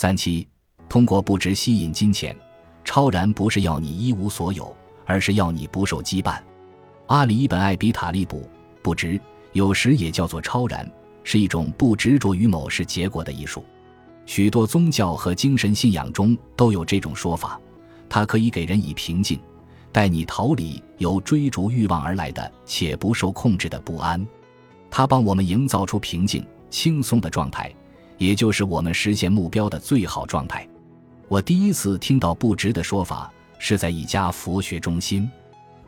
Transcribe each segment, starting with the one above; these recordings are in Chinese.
三七，通过不值吸引金钱，超然不是要你一无所有，而是要你不受羁绊。阿里本艾比塔利卜不值，有时也叫做超然，是一种不执着于某事结果的艺术。许多宗教和精神信仰中都有这种说法，它可以给人以平静，带你逃离由追逐欲望而来的且不受控制的不安。它帮我们营造出平静、轻松的状态，也就是我们实现目标的最好状态。我第一次听到不值的说法是在一家佛学中心。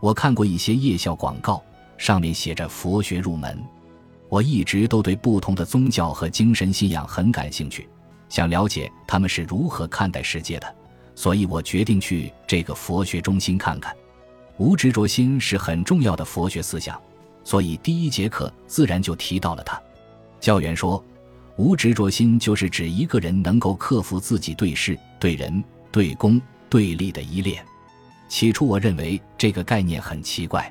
我看过一些夜校广告，上面写着“佛学入门”。我一直都对不同的宗教和精神信仰很感兴趣，想了解他们是如何看待世界的，所以我决定去这个佛学中心看看。无执着心是很重要的佛学思想，所以第一节课自然就提到了它。教员说，无执着心就是指一个人能够克服自己对事、对人、对功、对利的依恋。起初我认为这个概念很奇怪，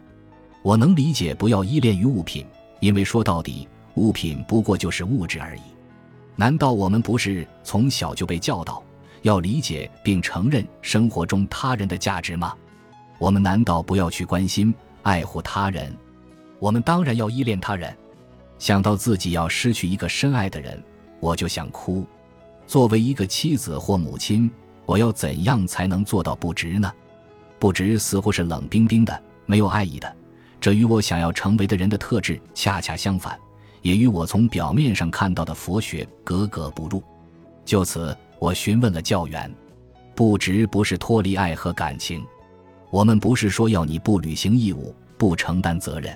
我能理解不要依恋于物品，因为说到底，物品不过就是物质而已。难道我们不是从小就被教导要理解并承认生活中他人的价值吗？我们难道不要去关心、爱护他人？我们当然要依恋他人。想到自己要失去一个深爱的人，我就想哭。作为一个妻子或母亲，我要怎样才能做到不值呢？不值似乎是冷冰冰的，没有爱意的，这与我想要成为的人的特质恰恰相反，也与我从表面上看到的佛学格格不入。就此，我询问了教员：不值不是脱离爱和感情，我们不是说要你不履行义务、不承担责任，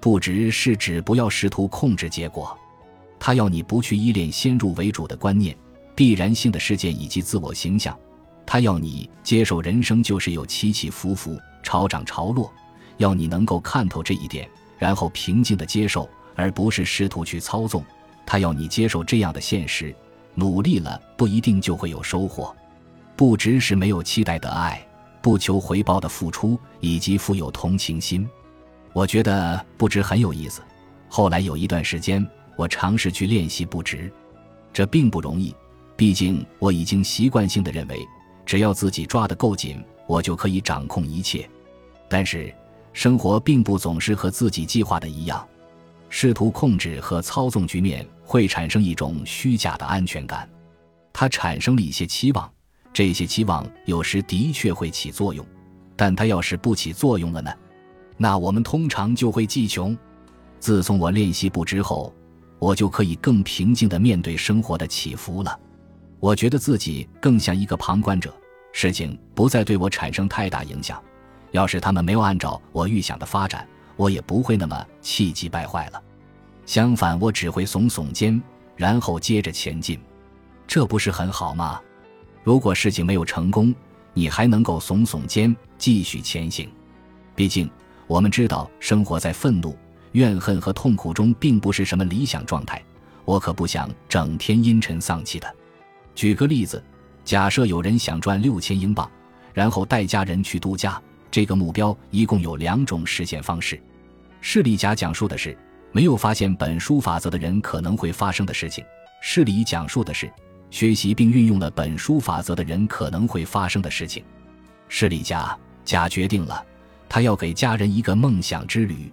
不值是指不要试图控制结果，他要你不去依恋先入为主的观念、必然性的事件以及自我形象。他要你接受人生就是有起起伏伏、潮涨潮落，要你能够看透这一点，然后平静的接受，而不是试图去操纵。他要你接受这样的现实，努力了不一定就会有收获。不只是没有期待的爱，不求回报的付出，以及富有同情心。我觉得不值很有意思。后来有一段时间，我尝试去练习不值，这并不容易，毕竟我已经习惯性的认为。只要自己抓得够紧，我就可以掌控一切。但是，生活并不总是和自己计划的一样，试图控制和操纵局面会产生一种虚假的安全感。它产生了一些期望，这些期望有时的确会起作用，但它要是不起作用了呢？那我们通常就会记穷。自从我练习不之后，我就可以更平静地面对生活的起伏了。我觉得自己更像一个旁观者，事情不再对我产生太大影响。要是他们没有按照我预想的发展，我也不会那么气急败坏了。相反，我只会耸耸肩，然后接着前进。这不是很好吗？如果事情没有成功，你还能够耸耸肩，继续前行。毕竟，我们知道生活在愤怒、怨恨和痛苦中并不是什么理想状态。我可不想整天阴沉丧气的。举个例子，假设有人想赚六千英镑，然后带家人去度假。这个目标一共有两种实现方式。势力甲讲述的是没有发现本书法则的人可能会发生的事情；势力讲述的是学习并运用了本书法则的人可能会发生的事情。势力甲甲决定了，他要给家人一个梦想之旅，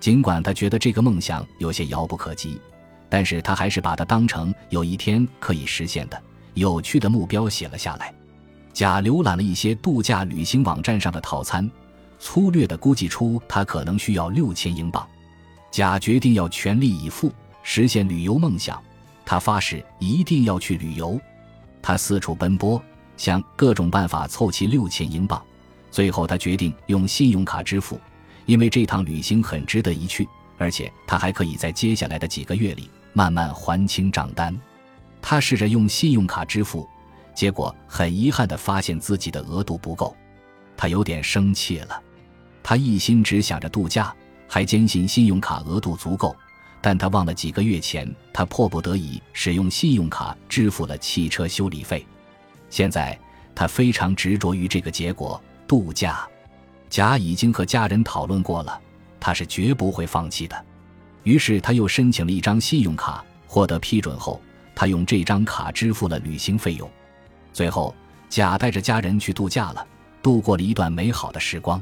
尽管他觉得这个梦想有些遥不可及，但是他还是把它当成有一天可以实现的。有趣的目标写了下来。甲浏览了一些度假旅行网站上的套餐，粗略地估计出他可能需要六千英镑。甲决定要全力以赴实现旅游梦想，他发誓一定要去旅游。他四处奔波，想各种办法凑齐六千英镑。最后，他决定用信用卡支付，因为这趟旅行很值得一去，而且他还可以在接下来的几个月里慢慢还清账单。他试着用信用卡支付，结果很遗憾地发现自己的额度不够，他有点生气了。他一心只想着度假，还坚信信用卡额度足够，但他忘了几个月前他迫不得已使用信用卡支付了汽车修理费。现在他非常执着于这个结果——度假。甲已经和家人讨论过了，他是绝不会放弃的。于是他又申请了一张信用卡，获得批准后。他用这张卡支付了旅行费用。最后，甲带着家人去度假了，度过了一段美好的时光。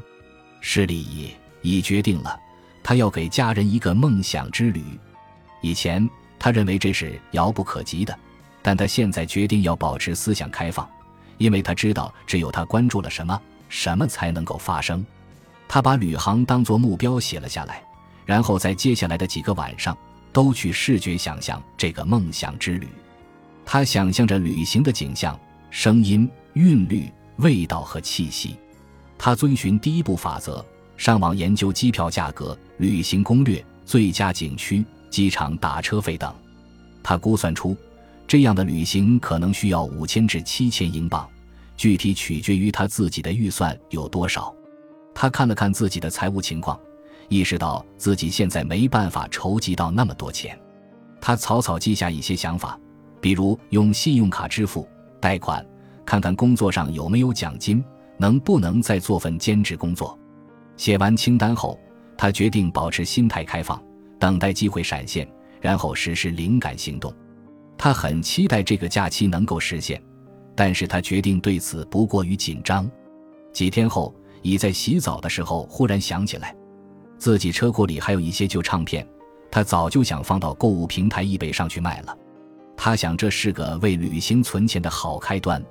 施利已已决定了，他要给家人一个梦想之旅。以前他认为这是遥不可及的，但他现在决定要保持思想开放，因为他知道只有他关注了什么，什么才能够发生。他把旅行当作目标写了下来，然后在接下来的几个晚上都去视觉想象这个梦想之旅。他想象着旅行的景象。声音、韵律、味道和气息，他遵循第一步法则，上网研究机票价格、旅行攻略、最佳景区、机场打车费等。他估算出，这样的旅行可能需要五千至七千英镑，具体取决于他自己的预算有多少。他看了看自己的财务情况，意识到自己现在没办法筹集到那么多钱。他草草记下一些想法，比如用信用卡支付。贷款，看看工作上有没有奖金，能不能再做份兼职工作。写完清单后，他决定保持心态开放，等待机会闪现，然后实施灵感行动。他很期待这个假期能够实现，但是他决定对此不过于紧张。几天后，乙在洗澡的时候忽然想起来，自己车库里还有一些旧唱片，他早就想放到购物平台易贝上去卖了。他想，这是个为旅行存钱的好开端。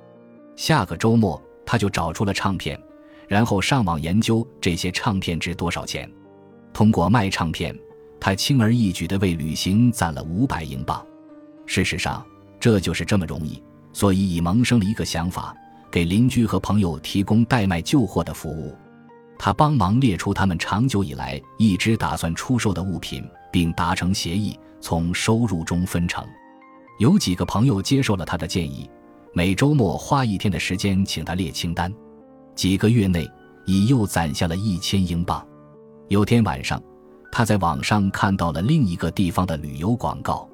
下个周末，他就找出了唱片，然后上网研究这些唱片值多少钱。通过卖唱片，他轻而易举地为旅行攒了五百英镑。事实上，这就是这么容易。所以，已萌生了一个想法：给邻居和朋友提供代卖旧货的服务。他帮忙列出他们长久以来一直打算出售的物品，并达成协议，从收入中分成。有几个朋友接受了他的建议，每周末花一天的时间请他列清单。几个月内，已又攒下了一千英镑。有天晚上，他在网上看到了另一个地方的旅游广告。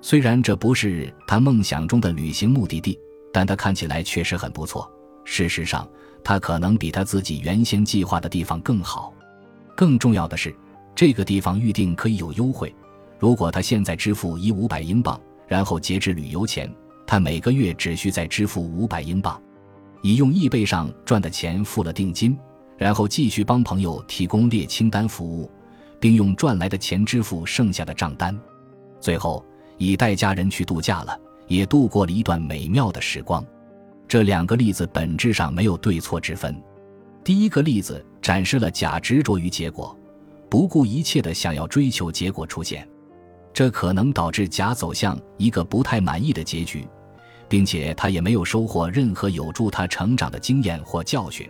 虽然这不是他梦想中的旅行目的地，但他看起来确实很不错。事实上，他可能比他自己原先计划的地方更好。更重要的是，这个地方预定可以有优惠。如果他现在支付一五百英镑。然后截至旅游前，他每个月只需再支付五百英镑，以用易贝上赚的钱付了定金，然后继续帮朋友提供列清单服务，并用赚来的钱支付剩下的账单。最后，以带家人去度假了，也度过了一段美妙的时光。这两个例子本质上没有对错之分。第一个例子展示了甲执着于结果，不顾一切的想要追求结果出现。这可能导致甲走向一个不太满意的结局，并且他也没有收获任何有助他成长的经验或教训。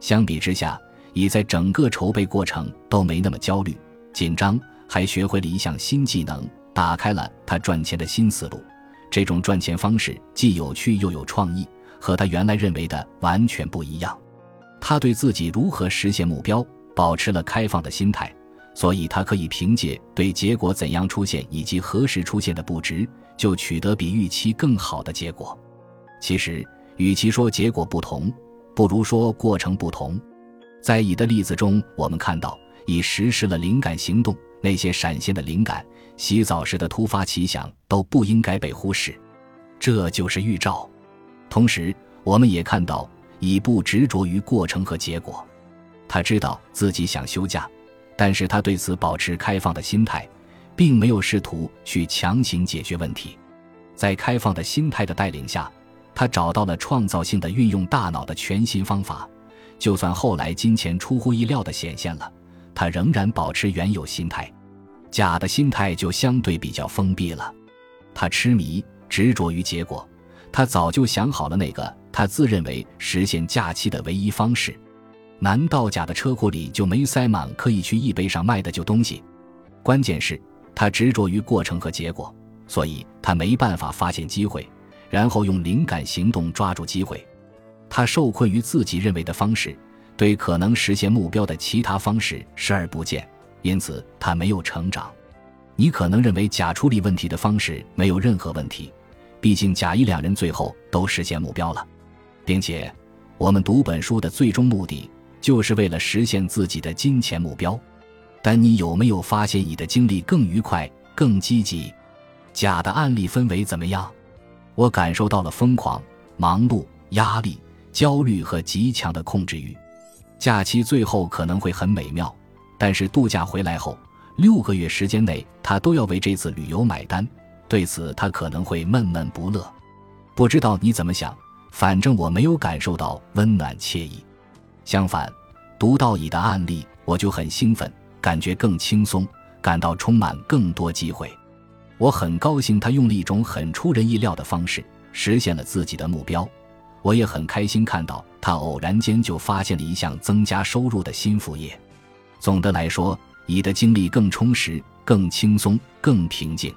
相比之下，乙在整个筹备过程都没那么焦虑、紧张，还学会了一项新技能，打开了他赚钱的新思路。这种赚钱方式既有趣又有创意，和他原来认为的完全不一样。他对自己如何实现目标保持了开放的心态。所以，他可以凭借对结果怎样出现以及何时出现的不值，就取得比预期更好的结果。其实，与其说结果不同，不如说过程不同。在乙的例子中，我们看到乙实施了灵感行动，那些闪现的灵感、洗澡时的突发奇想都不应该被忽视。这就是预兆。同时，我们也看到乙不执着于过程和结果，他知道自己想休假。但是他对此保持开放的心态，并没有试图去强行解决问题。在开放的心态的带领下，他找到了创造性的运用大脑的全新方法。就算后来金钱出乎意料的显现了，他仍然保持原有心态。甲的心态就相对比较封闭了，他痴迷执着于结果。他早就想好了那个他自认为实现假期的唯一方式。难道甲的车库里就没塞满可以去易贝上卖的旧东西？关键是，他执着于过程和结果，所以他没办法发现机会，然后用灵感行动抓住机会。他受困于自己认为的方式，对可能实现目标的其他方式视而不见，因此他没有成长。你可能认为甲处理问题的方式没有任何问题，毕竟甲乙两人最后都实现目标了，并且我们读本书的最终目的。就是为了实现自己的金钱目标，但你有没有发现你的经历更愉快、更积极？甲的案例氛围怎么样？我感受到了疯狂、忙碌、压力、焦虑和极强的控制欲。假期最后可能会很美妙，但是度假回来后六个月时间内，他都要为这次旅游买单。对此，他可能会闷闷不乐。不知道你怎么想，反正我没有感受到温暖惬意。相反，读到乙的案例，我就很兴奋，感觉更轻松，感到充满更多机会。我很高兴他用了一种很出人意料的方式实现了自己的目标。我也很开心看到他偶然间就发现了一项增加收入的新副业。总的来说，你的经历更充实、更轻松、更平静。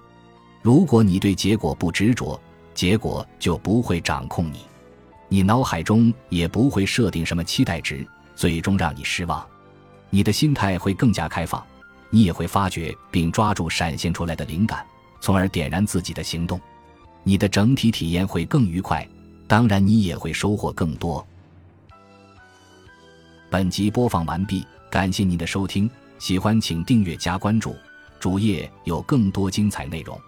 如果你对结果不执着，结果就不会掌控你，你脑海中也不会设定什么期待值，最终让你失望。你的心态会更加开放，你也会发掘并抓住闪现出来的灵感，从而点燃自己的行动。你的整体体验会更愉快。当然，你也会收获更多。本集播放完毕，感谢您的收听，喜欢请订阅加关注，主页有更多精彩内容。